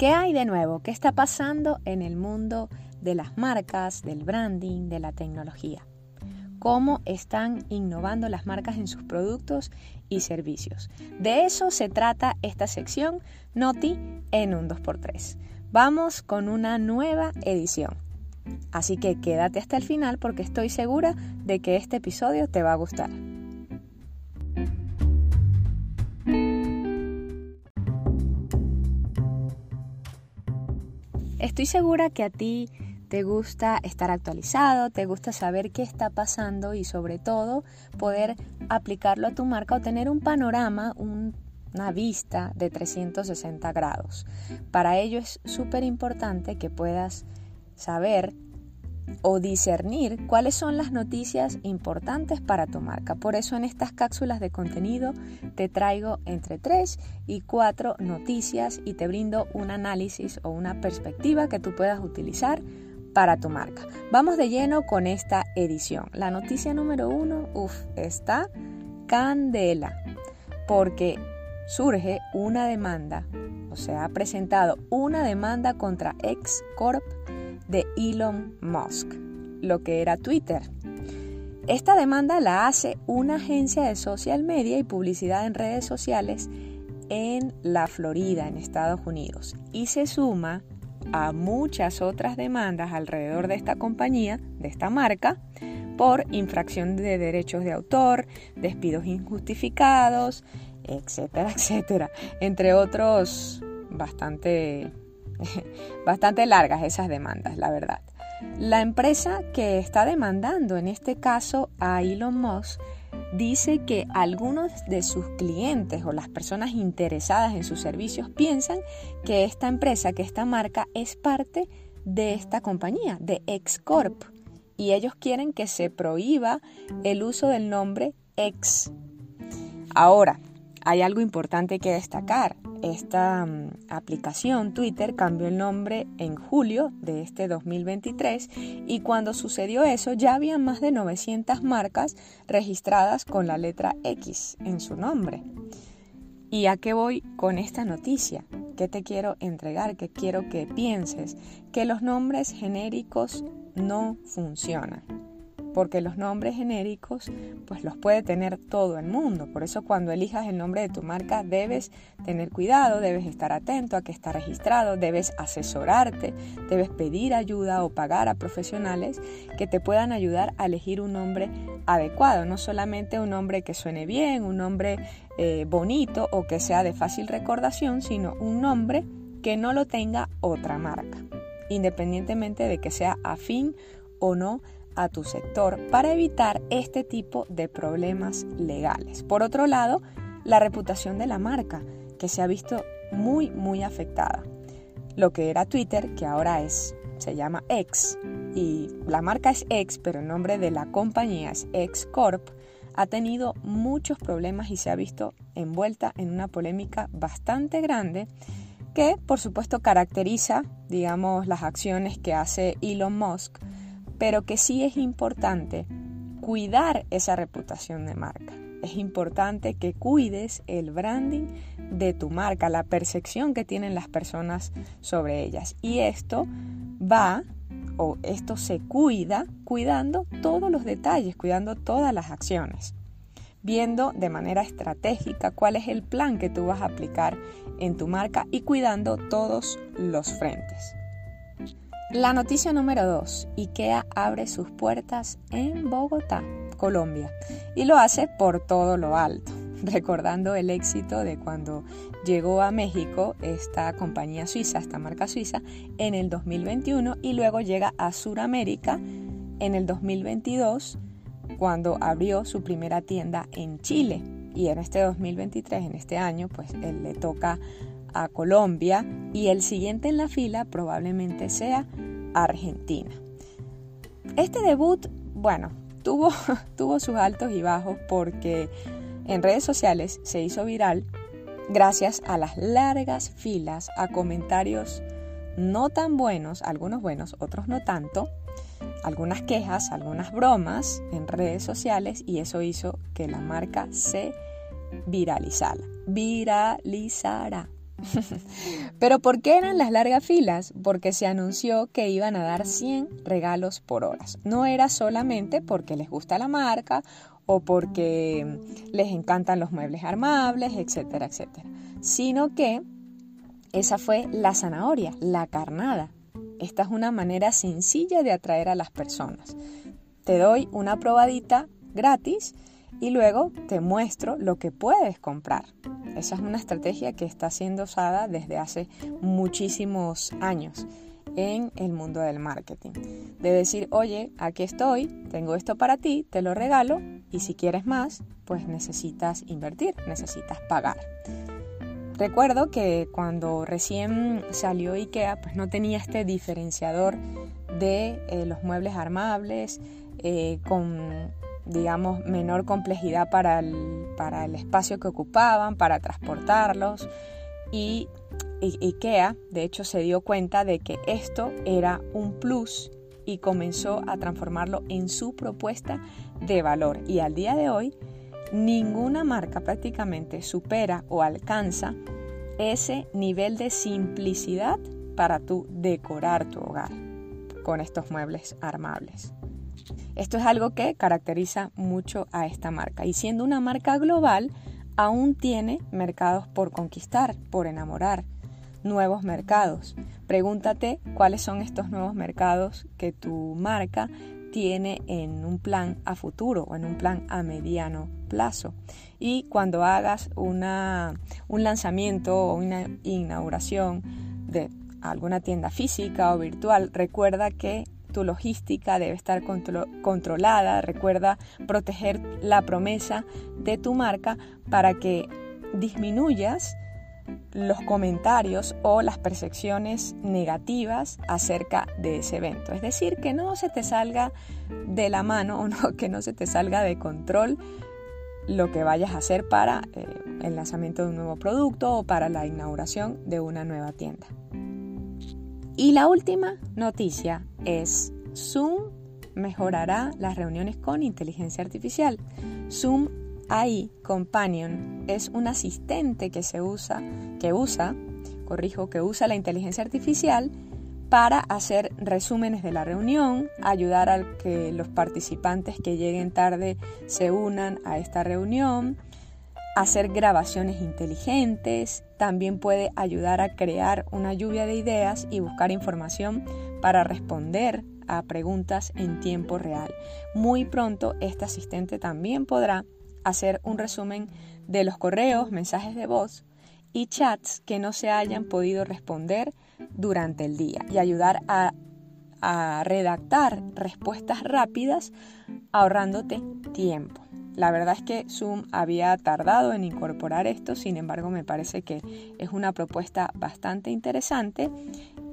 ¿Qué hay de nuevo? ¿Qué está pasando en el mundo de las marcas, del branding, de la tecnología? ¿Cómo están innovando las marcas en sus productos y servicios? De eso se trata esta sección Noti en un 2x3. Vamos con una nueva edición. Así que quédate hasta el final porque estoy segura de que este episodio te va a gustar. Estoy segura que a ti te gusta estar actualizado, te gusta saber qué está pasando y sobre todo poder aplicarlo a tu marca o tener un panorama, una vista de 360 grados. Para ello es súper importante que puedas saber o discernir cuáles son las noticias importantes para tu marca. Por eso en estas cápsulas de contenido te traigo entre 3 y 4 noticias y te brindo un análisis o una perspectiva que tú puedas utilizar para tu marca. Vamos de lleno con esta edición. La noticia número 1, uff, está candela, porque surge una demanda, o sea, ha presentado una demanda contra X Corp de Elon Musk, lo que era Twitter. Esta demanda la hace una agencia de social media y publicidad en redes sociales en la Florida, en Estados Unidos, y se suma a muchas otras demandas alrededor de esta compañía, de esta marca, por infracción de derechos de autor, despidos injustificados, etcétera, etcétera, entre otros bastante bastante largas esas demandas, la verdad. La empresa que está demandando en este caso a Elon Musk dice que algunos de sus clientes o las personas interesadas en sus servicios piensan que esta empresa, que esta marca es parte de esta compañía, de Xcorp, y ellos quieren que se prohíba el uso del nombre X. Ahora, hay algo importante que destacar esta mm, aplicación Twitter cambió el nombre en julio de este 2023 y cuando sucedió eso ya había más de 900 marcas registradas con la letra X en su nombre. ¿Y a qué voy con esta noticia? ¿Qué te quiero entregar? ¿Qué quiero que pienses? Que los nombres genéricos no funcionan porque los nombres genéricos pues los puede tener todo el mundo. Por eso cuando elijas el nombre de tu marca debes tener cuidado, debes estar atento a que está registrado, debes asesorarte, debes pedir ayuda o pagar a profesionales que te puedan ayudar a elegir un nombre adecuado, no solamente un nombre que suene bien, un nombre eh, bonito o que sea de fácil recordación, sino un nombre que no lo tenga otra marca, independientemente de que sea afín o no a tu sector para evitar este tipo de problemas legales. Por otro lado, la reputación de la marca, que se ha visto muy, muy afectada. Lo que era Twitter, que ahora es, se llama X, y la marca es X, pero el nombre de la compañía es X Corp, ha tenido muchos problemas y se ha visto envuelta en una polémica bastante grande que, por supuesto, caracteriza, digamos, las acciones que hace Elon Musk pero que sí es importante cuidar esa reputación de marca. Es importante que cuides el branding de tu marca, la percepción que tienen las personas sobre ellas. Y esto va o esto se cuida cuidando todos los detalles, cuidando todas las acciones, viendo de manera estratégica cuál es el plan que tú vas a aplicar en tu marca y cuidando todos los frentes. La noticia número 2. IKEA abre sus puertas en Bogotá, Colombia, y lo hace por todo lo alto, recordando el éxito de cuando llegó a México esta compañía suiza, esta marca suiza, en el 2021 y luego llega a Sudamérica en el 2022 cuando abrió su primera tienda en Chile. Y en este 2023, en este año, pues él le toca a Colombia y el siguiente en la fila probablemente sea Argentina. Este debut, bueno, tuvo, tuvo sus altos y bajos porque en redes sociales se hizo viral gracias a las largas filas, a comentarios no tan buenos, algunos buenos, otros no tanto, algunas quejas, algunas bromas en redes sociales y eso hizo que la marca se viralizara. Viralizara Pero ¿por qué eran las largas filas? Porque se anunció que iban a dar 100 regalos por horas. No era solamente porque les gusta la marca o porque les encantan los muebles armables, etcétera, etcétera, sino que esa fue la zanahoria, la carnada. Esta es una manera sencilla de atraer a las personas. Te doy una probadita gratis y luego te muestro lo que puedes comprar. Esa es una estrategia que está siendo usada desde hace muchísimos años en el mundo del marketing. De decir, oye, aquí estoy, tengo esto para ti, te lo regalo y si quieres más, pues necesitas invertir, necesitas pagar. Recuerdo que cuando recién salió IKEA, pues no tenía este diferenciador de eh, los muebles armables eh, con digamos, menor complejidad para el, para el espacio que ocupaban, para transportarlos. Y IKEA, de hecho, se dio cuenta de que esto era un plus y comenzó a transformarlo en su propuesta de valor. Y al día de hoy, ninguna marca prácticamente supera o alcanza ese nivel de simplicidad para tu decorar tu hogar con estos muebles armables. Esto es algo que caracteriza mucho a esta marca y siendo una marca global, aún tiene mercados por conquistar, por enamorar, nuevos mercados. Pregúntate cuáles son estos nuevos mercados que tu marca tiene en un plan a futuro o en un plan a mediano plazo. Y cuando hagas una, un lanzamiento o una inauguración de alguna tienda física o virtual, recuerda que tu logística debe estar controlada. Recuerda proteger la promesa de tu marca para que disminuyas los comentarios o las percepciones negativas acerca de ese evento. Es decir, que no se te salga de la mano o que no se te salga de control lo que vayas a hacer para eh, el lanzamiento de un nuevo producto o para la inauguración de una nueva tienda. Y la última noticia es Zoom mejorará las reuniones con inteligencia artificial. Zoom AI Companion es un asistente que se usa, que usa, corrijo, que usa la inteligencia artificial para hacer resúmenes de la reunión, ayudar a que los participantes que lleguen tarde se unan a esta reunión, hacer grabaciones inteligentes, también puede ayudar a crear una lluvia de ideas y buscar información para responder a preguntas en tiempo real. Muy pronto este asistente también podrá hacer un resumen de los correos, mensajes de voz y chats que no se hayan podido responder durante el día y ayudar a, redactar respuestas rápidas ahorrándote tiempo. La verdad es que Zoom había tardado en incorporar esto, sin embargo me parece que es una propuesta bastante interesante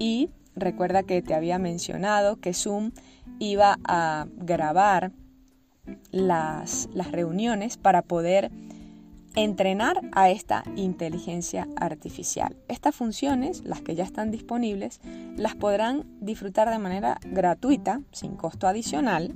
y recuerda que te había mencionado que Zoom iba a grabar las, las reuniones para poder entrenar a esta inteligencia artificial. Estas funciones, las que ya están disponibles, las podrán disfrutar de manera gratuita, sin costo adicional,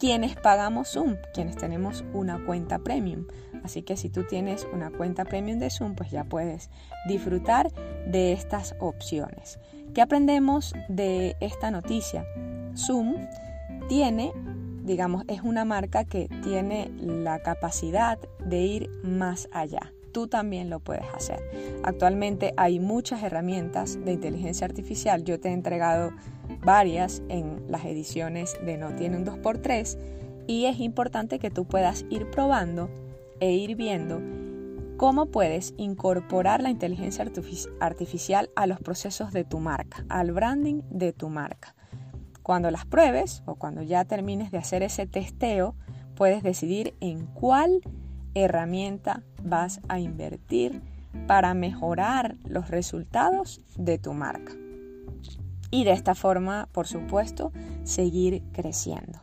quienes pagamos Zoom, quienes tenemos una cuenta premium. Así que si tú tienes una cuenta premium de Zoom, pues ya puedes disfrutar de estas opciones. ¿Qué aprendemos de esta noticia? Zoom tiene, digamos, es una marca que tiene la capacidad de ir más allá tú también lo puedes hacer. Actualmente hay muchas herramientas de inteligencia artificial. Yo te he entregado varias en las ediciones de No tiene un 2x3 y es importante que tú puedas ir probando e ir viendo cómo puedes incorporar la inteligencia artificial a los procesos de tu marca, al branding de tu marca. Cuando las pruebes o cuando ya termines de hacer ese testeo, puedes decidir en cuál herramienta vas a invertir para mejorar los resultados de tu marca. Y de esta forma, por supuesto, seguir creciendo.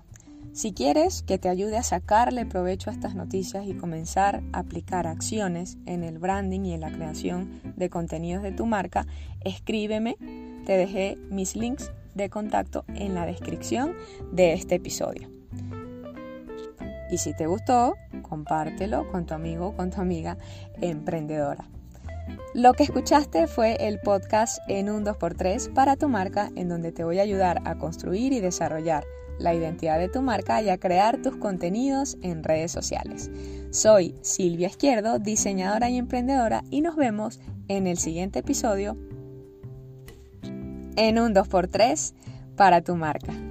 Si quieres que te ayude a sacarle provecho a estas noticias y comenzar a aplicar acciones en el branding y en la creación de contenidos de tu marca, escríbeme. Te dejé mis links de contacto en la descripción de este episodio. Y si te gustó, compártelo con tu amigo o con tu amiga emprendedora. Lo que escuchaste fue el podcast en un 2x3 para tu marca, en donde te voy a ayudar a construir y desarrollar la identidad de tu marca y a crear tus contenidos en redes sociales. Soy Silvia Izquierdo, diseñadora y emprendedora, y nos vemos en el siguiente episodio en un 2x3 para tu marca.